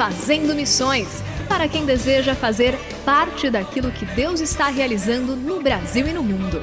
Fazendo Missões para quem deseja fazer parte daquilo que Deus está realizando no Brasil e no mundo.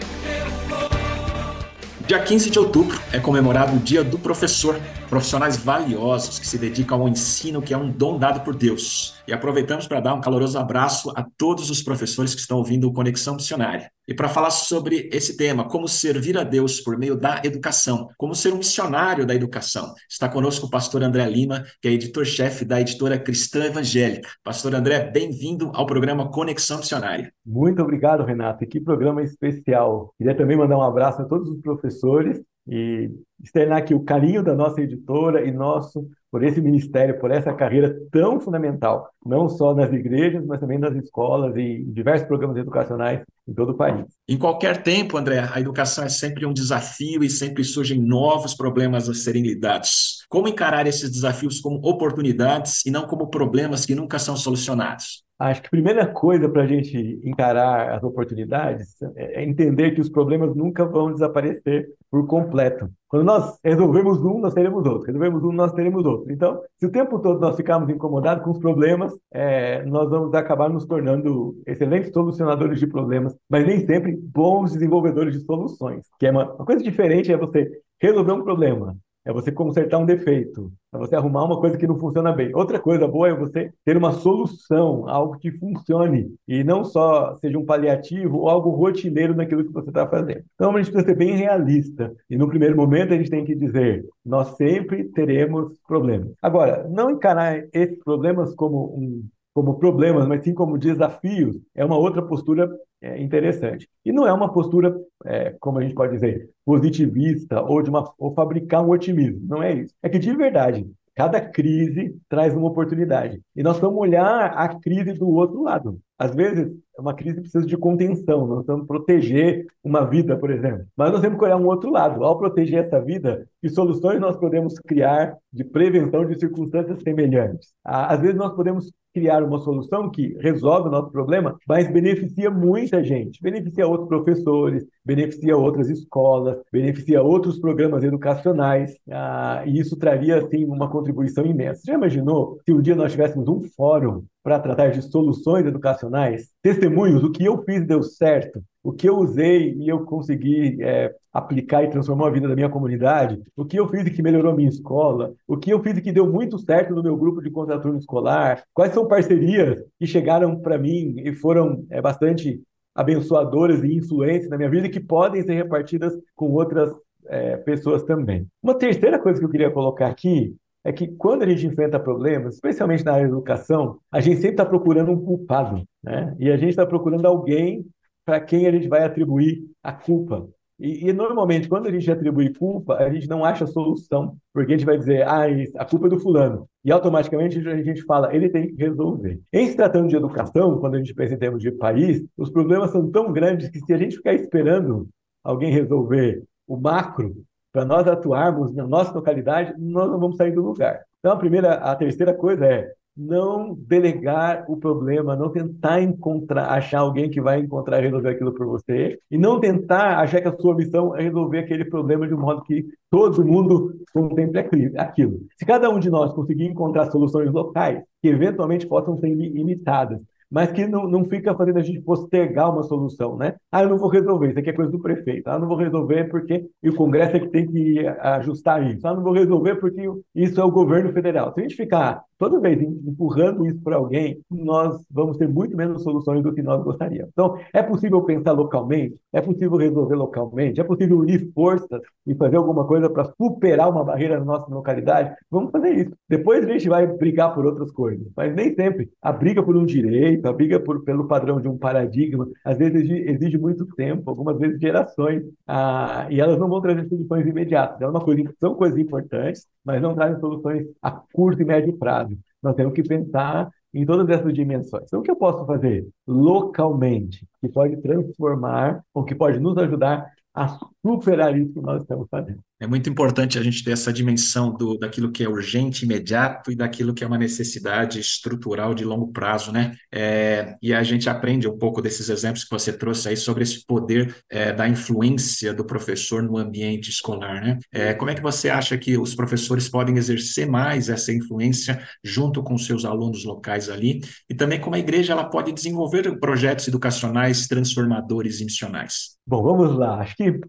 Dia 15 de outubro é comemorado o Dia do Professor, profissionais valiosos que se dedicam ao ensino, que é um dom dado por Deus. E aproveitamos para dar um caloroso abraço a todos os professores que estão ouvindo o Conexão Missionária. E para falar sobre esse tema, como servir a Deus por meio da educação, como ser um missionário da educação, está conosco o pastor André Lima, que é editor-chefe da editora Cristã Evangélica. Pastor André, bem-vindo ao programa Conexão Missionária. Muito obrigado, Renato. Que programa especial. Queria também mandar um abraço a todos os professores e externar aqui o carinho da nossa editora e nosso por esse ministério, por essa carreira tão fundamental, não só nas igrejas, mas também nas escolas e diversos programas educacionais em todo o país. Em qualquer tempo, André, a educação é sempre um desafio e sempre surgem novos problemas a serem lidados. Como encarar esses desafios como oportunidades e não como problemas que nunca são solucionados? Acho que a primeira coisa para a gente encarar as oportunidades é entender que os problemas nunca vão desaparecer por completo. Quando nós resolvemos um, nós teremos outro. Resolvemos um, nós teremos outro. Então, se o tempo todo nós ficarmos incomodados com os problemas, é, nós vamos acabar nos tornando excelentes solucionadores de problemas, mas nem sempre bons desenvolvedores de soluções. Que é uma, uma coisa diferente é você resolver um problema é você consertar um defeito, é você arrumar uma coisa que não funciona bem. Outra coisa boa é você ter uma solução, algo que funcione e não só seja um paliativo ou algo rotineiro naquilo que você está fazendo. Então a gente precisa ser bem realista e no primeiro momento a gente tem que dizer: nós sempre teremos problemas. Agora, não encarar esses problemas como um como problemas, mas sim como desafios, é uma outra postura é, interessante. E não é uma postura, é, como a gente pode dizer, positivista ou de uma ou fabricar um otimismo. Não é isso. É que de verdade Cada crise traz uma oportunidade. E nós vamos olhar a crise do outro lado. Às vezes, uma crise precisa de contenção, nós vamos proteger uma vida, por exemplo. Mas nós temos que olhar um outro lado. Ao proteger essa vida, que soluções nós podemos criar de prevenção de circunstâncias semelhantes? Às vezes, nós podemos criar uma solução que resolve o nosso problema, mas beneficia muita gente. Beneficia outros professores, beneficia outras escolas, beneficia outros programas educacionais, ah, e isso traria, assim, uma contribuição imensa. Já imaginou se um dia nós tivéssemos um fórum para tratar de soluções educacionais, testemunhos, o que eu fiz deu certo, o que eu usei e eu consegui é, aplicar e transformar a vida da minha comunidade, o que eu fiz e que melhorou a minha escola, o que eu fiz e que deu muito certo no meu grupo de contraturno escolar, quais são parcerias que chegaram para mim e foram é, bastante abençoadoras e influentes na minha vida e que podem ser repartidas com outras é, pessoas também. Uma terceira coisa que eu queria colocar aqui é que quando a gente enfrenta problemas, especialmente na área da educação, a gente sempre está procurando um culpado, né? E a gente está procurando alguém para quem a gente vai atribuir a culpa. E, e, normalmente, quando a gente atribui culpa, a gente não acha solução, porque a gente vai dizer, ah, a culpa é do fulano. E automaticamente a gente fala, ele tem que resolver. Em se tratando de educação, quando a gente pensa em termos de país, os problemas são tão grandes que se a gente ficar esperando alguém resolver o macro, para nós atuarmos na nossa localidade, nós não vamos sair do lugar. Então, a primeira, a terceira coisa é não delegar o problema, não tentar encontrar, achar alguém que vai encontrar resolver aquilo por você, e não tentar achar que a sua missão é resolver aquele problema de um modo que todo mundo contemple aquilo. Se cada um de nós conseguir encontrar soluções locais, que eventualmente possam ser imitadas, mas que não, não fica fazendo a gente postergar uma solução, né? Ah, eu não vou resolver, isso aqui é coisa do prefeito. Ah, não vou resolver porque e o Congresso é que tem que ajustar isso. Ah, não vou resolver porque isso é o governo federal. Se a gente ficar toda vez empurrando isso para alguém, nós vamos ter muito menos soluções do que nós gostaríamos. Então, é possível pensar localmente, é possível resolver localmente, é possível unir forças e fazer alguma coisa para superar uma barreira na nossa localidade. Vamos fazer isso. Depois a gente vai brigar por outras coisas, mas nem sempre. A briga por um direito, a briga por, pelo padrão de um paradigma, às vezes exige, muito tempo, algumas vezes gerações, ah, e elas não vão trazer soluções imediatas. É uma coisa, são coisas importantes, mas não trazem soluções a curto e médio prazo. Nós temos que pensar em todas essas dimensões. Então, o que eu posso fazer localmente, que pode transformar, ou que pode nos ajudar a superar isso que nós estamos fazendo? É muito importante a gente ter essa dimensão do, daquilo que é urgente, imediato e daquilo que é uma necessidade estrutural de longo prazo, né? É, e a gente aprende um pouco desses exemplos que você trouxe aí sobre esse poder é, da influência do professor no ambiente escolar, né? É, como é que você acha que os professores podem exercer mais essa influência junto com seus alunos locais ali? E também como a igreja ela pode desenvolver projetos educacionais transformadores e missionais? Bom, vamos lá. Acho que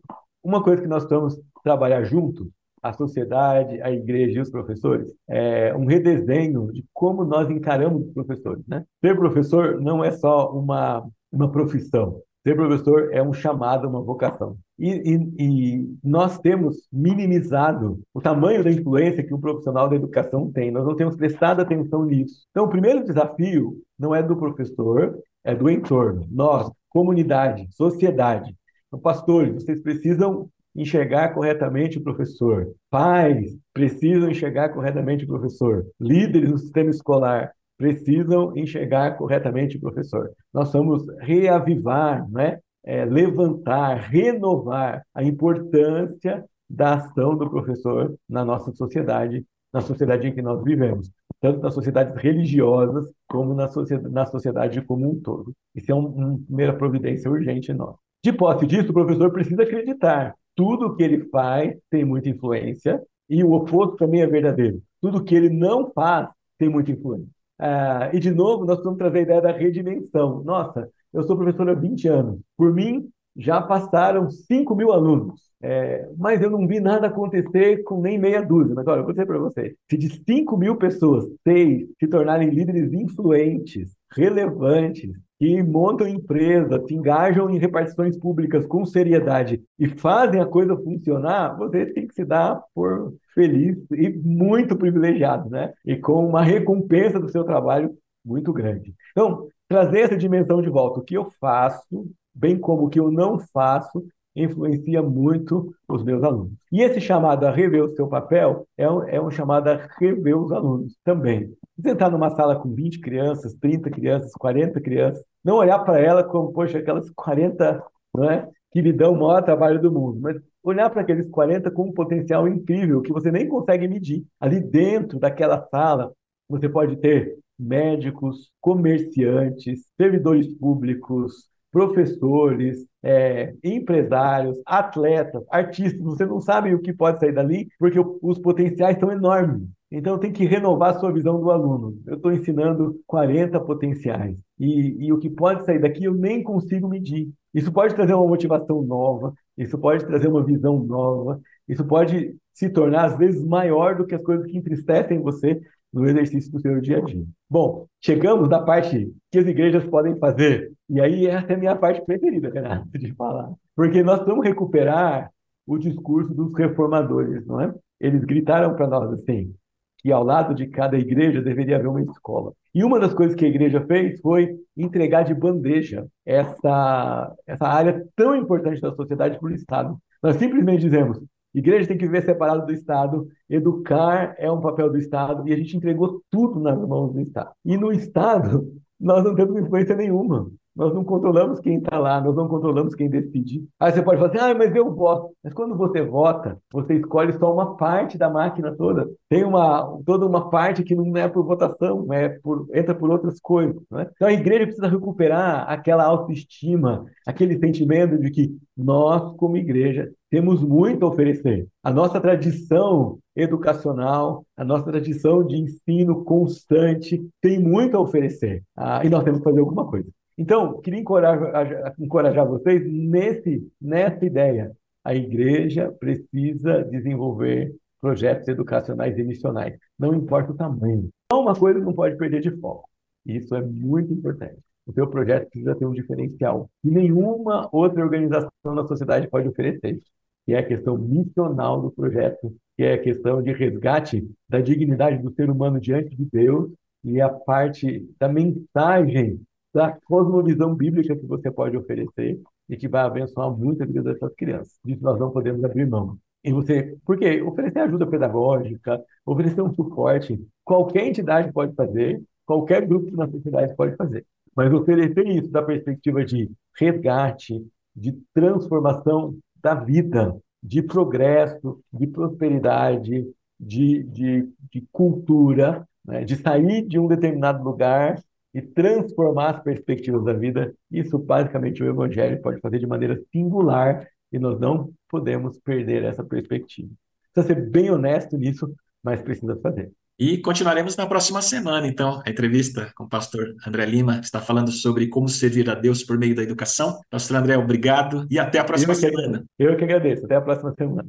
uma coisa que nós estamos trabalhar junto, a sociedade, a igreja e os professores, é um redesenho de como nós encaramos os professores. Né? Ser professor não é só uma, uma profissão. Ser professor é um chamado, uma vocação. E, e, e, nós temos minimizado o tamanho da influência que o profissional da educação tem. Nós não temos prestado atenção nisso. Então, o primeiro desafio não é do professor, é do entorno. Nós, comunidade, sociedade. Então, pastores, vocês precisam enxergar corretamente o professor. Pais precisam enxergar corretamente o professor. Líderes no sistema escolar precisam enxergar corretamente o professor. Nós vamos reavivar, né? É, levantar, renovar a importância da ação do professor na nossa sociedade, na sociedade em que nós vivemos, tanto nas sociedades religiosas como na sociedade, na sociedade como um todo. Isso é um, uma primeira providência urgente nós. De posse disso, o professor precisa acreditar tudo que ele faz tem muita influência, e o oposto também é verdadeiro. Tudo que ele não faz tem muita influência. Ah, e, de novo, nós vamos trazer a ideia da redimensão. Nossa, eu sou professor há 20 anos. Por mim, já passaram 5 mil alunos. É, mas eu não vi nada acontecer com nem meia dúzia. Mas olha, eu vou dizer para vocês: se de 5 mil pessoas, seis se tornarem líderes influentes, relevantes, que montam empresa, se engajam em repartições públicas com seriedade e fazem a coisa funcionar, você tem que se dar por feliz e muito privilegiado, né? E com uma recompensa do seu trabalho muito grande. Então, trazer essa dimensão de volta, o que eu faço, bem como o que eu não faço, influencia muito os meus alunos. E esse chamado a rever o seu papel é um, é um chamado a rever os alunos também. Você entrar numa sala com 20 crianças, 30 crianças, 40 crianças, não olhar para ela como, poxa, aquelas 40 não é, que lhe dão o maior trabalho do mundo, mas olhar para aqueles 40 com um potencial incrível que você nem consegue medir. Ali dentro daquela sala, você pode ter médicos, comerciantes, servidores públicos, professores, é, empresários, atletas, artistas, você não sabe o que pode sair dali, porque os potenciais são enormes. Então, tem que renovar a sua visão do aluno. Eu estou ensinando 40 potenciais. E, e o que pode sair daqui eu nem consigo medir. Isso pode trazer uma motivação nova, isso pode trazer uma visão nova, isso pode se tornar, às vezes, maior do que as coisas que entristecem você no exercício do seu dia a dia. Bom, chegamos na parte que as igrejas podem fazer. E aí essa é a minha parte preferida, Renato, de falar. Porque nós vamos recuperar o discurso dos reformadores, não é? Eles gritaram para nós assim, que ao lado de cada igreja deveria haver uma escola. E uma das coisas que a igreja fez foi entregar de bandeja essa, essa área tão importante da sociedade para o Estado. Nós simplesmente dizemos, Igreja tem que viver separado do Estado, educar é um papel do Estado, e a gente entregou tudo nas mãos do Estado. E no Estado, nós não temos influência nenhuma. Nós não controlamos quem está lá, nós não controlamos quem decide. Aí você pode falar assim, ah, mas eu voto. Mas quando você vota, você escolhe só uma parte da máquina toda. Tem uma, toda uma parte que não é por votação, é por, entra por outras coisas. Né? Então a igreja precisa recuperar aquela autoestima, aquele sentimento de que nós, como igreja, temos muito a oferecer. A nossa tradição educacional, a nossa tradição de ensino constante tem muito a oferecer. Ah, e nós temos que fazer alguma coisa. Então, queria encorajar, encorajar vocês nesse, nessa ideia. A igreja precisa desenvolver projetos educacionais e missionais, não importa o tamanho. Só uma coisa não pode perder de foco. Isso é muito importante. O seu projeto precisa ter um diferencial que nenhuma outra organização na sociedade pode oferecer, que é a questão missional do projeto, que é a questão de resgate da dignidade do ser humano diante de Deus e a parte da mensagem da cosmovisão bíblica que você pode oferecer e que vai abençoar muito a vida dessas crianças. Disso nós não podemos abrir mão. E você, porque oferecer ajuda pedagógica, oferecer um suporte, qualquer entidade pode fazer, qualquer grupo na sociedade pode fazer. Mas oferecer isso da perspectiva de resgate, de transformação da vida, de progresso, de prosperidade, de, de, de cultura, né? de sair de um determinado lugar e transformar as perspectivas da vida. Isso, basicamente, o Evangelho pode fazer de maneira singular e nós não podemos perder essa perspectiva. Precisa ser bem honesto nisso, mas precisa fazer. E continuaremos na próxima semana, então, a entrevista com o pastor André Lima, que está falando sobre como servir a Deus por meio da educação. Pastor André, obrigado e até a próxima eu semana. Que, eu que agradeço. Até a próxima semana.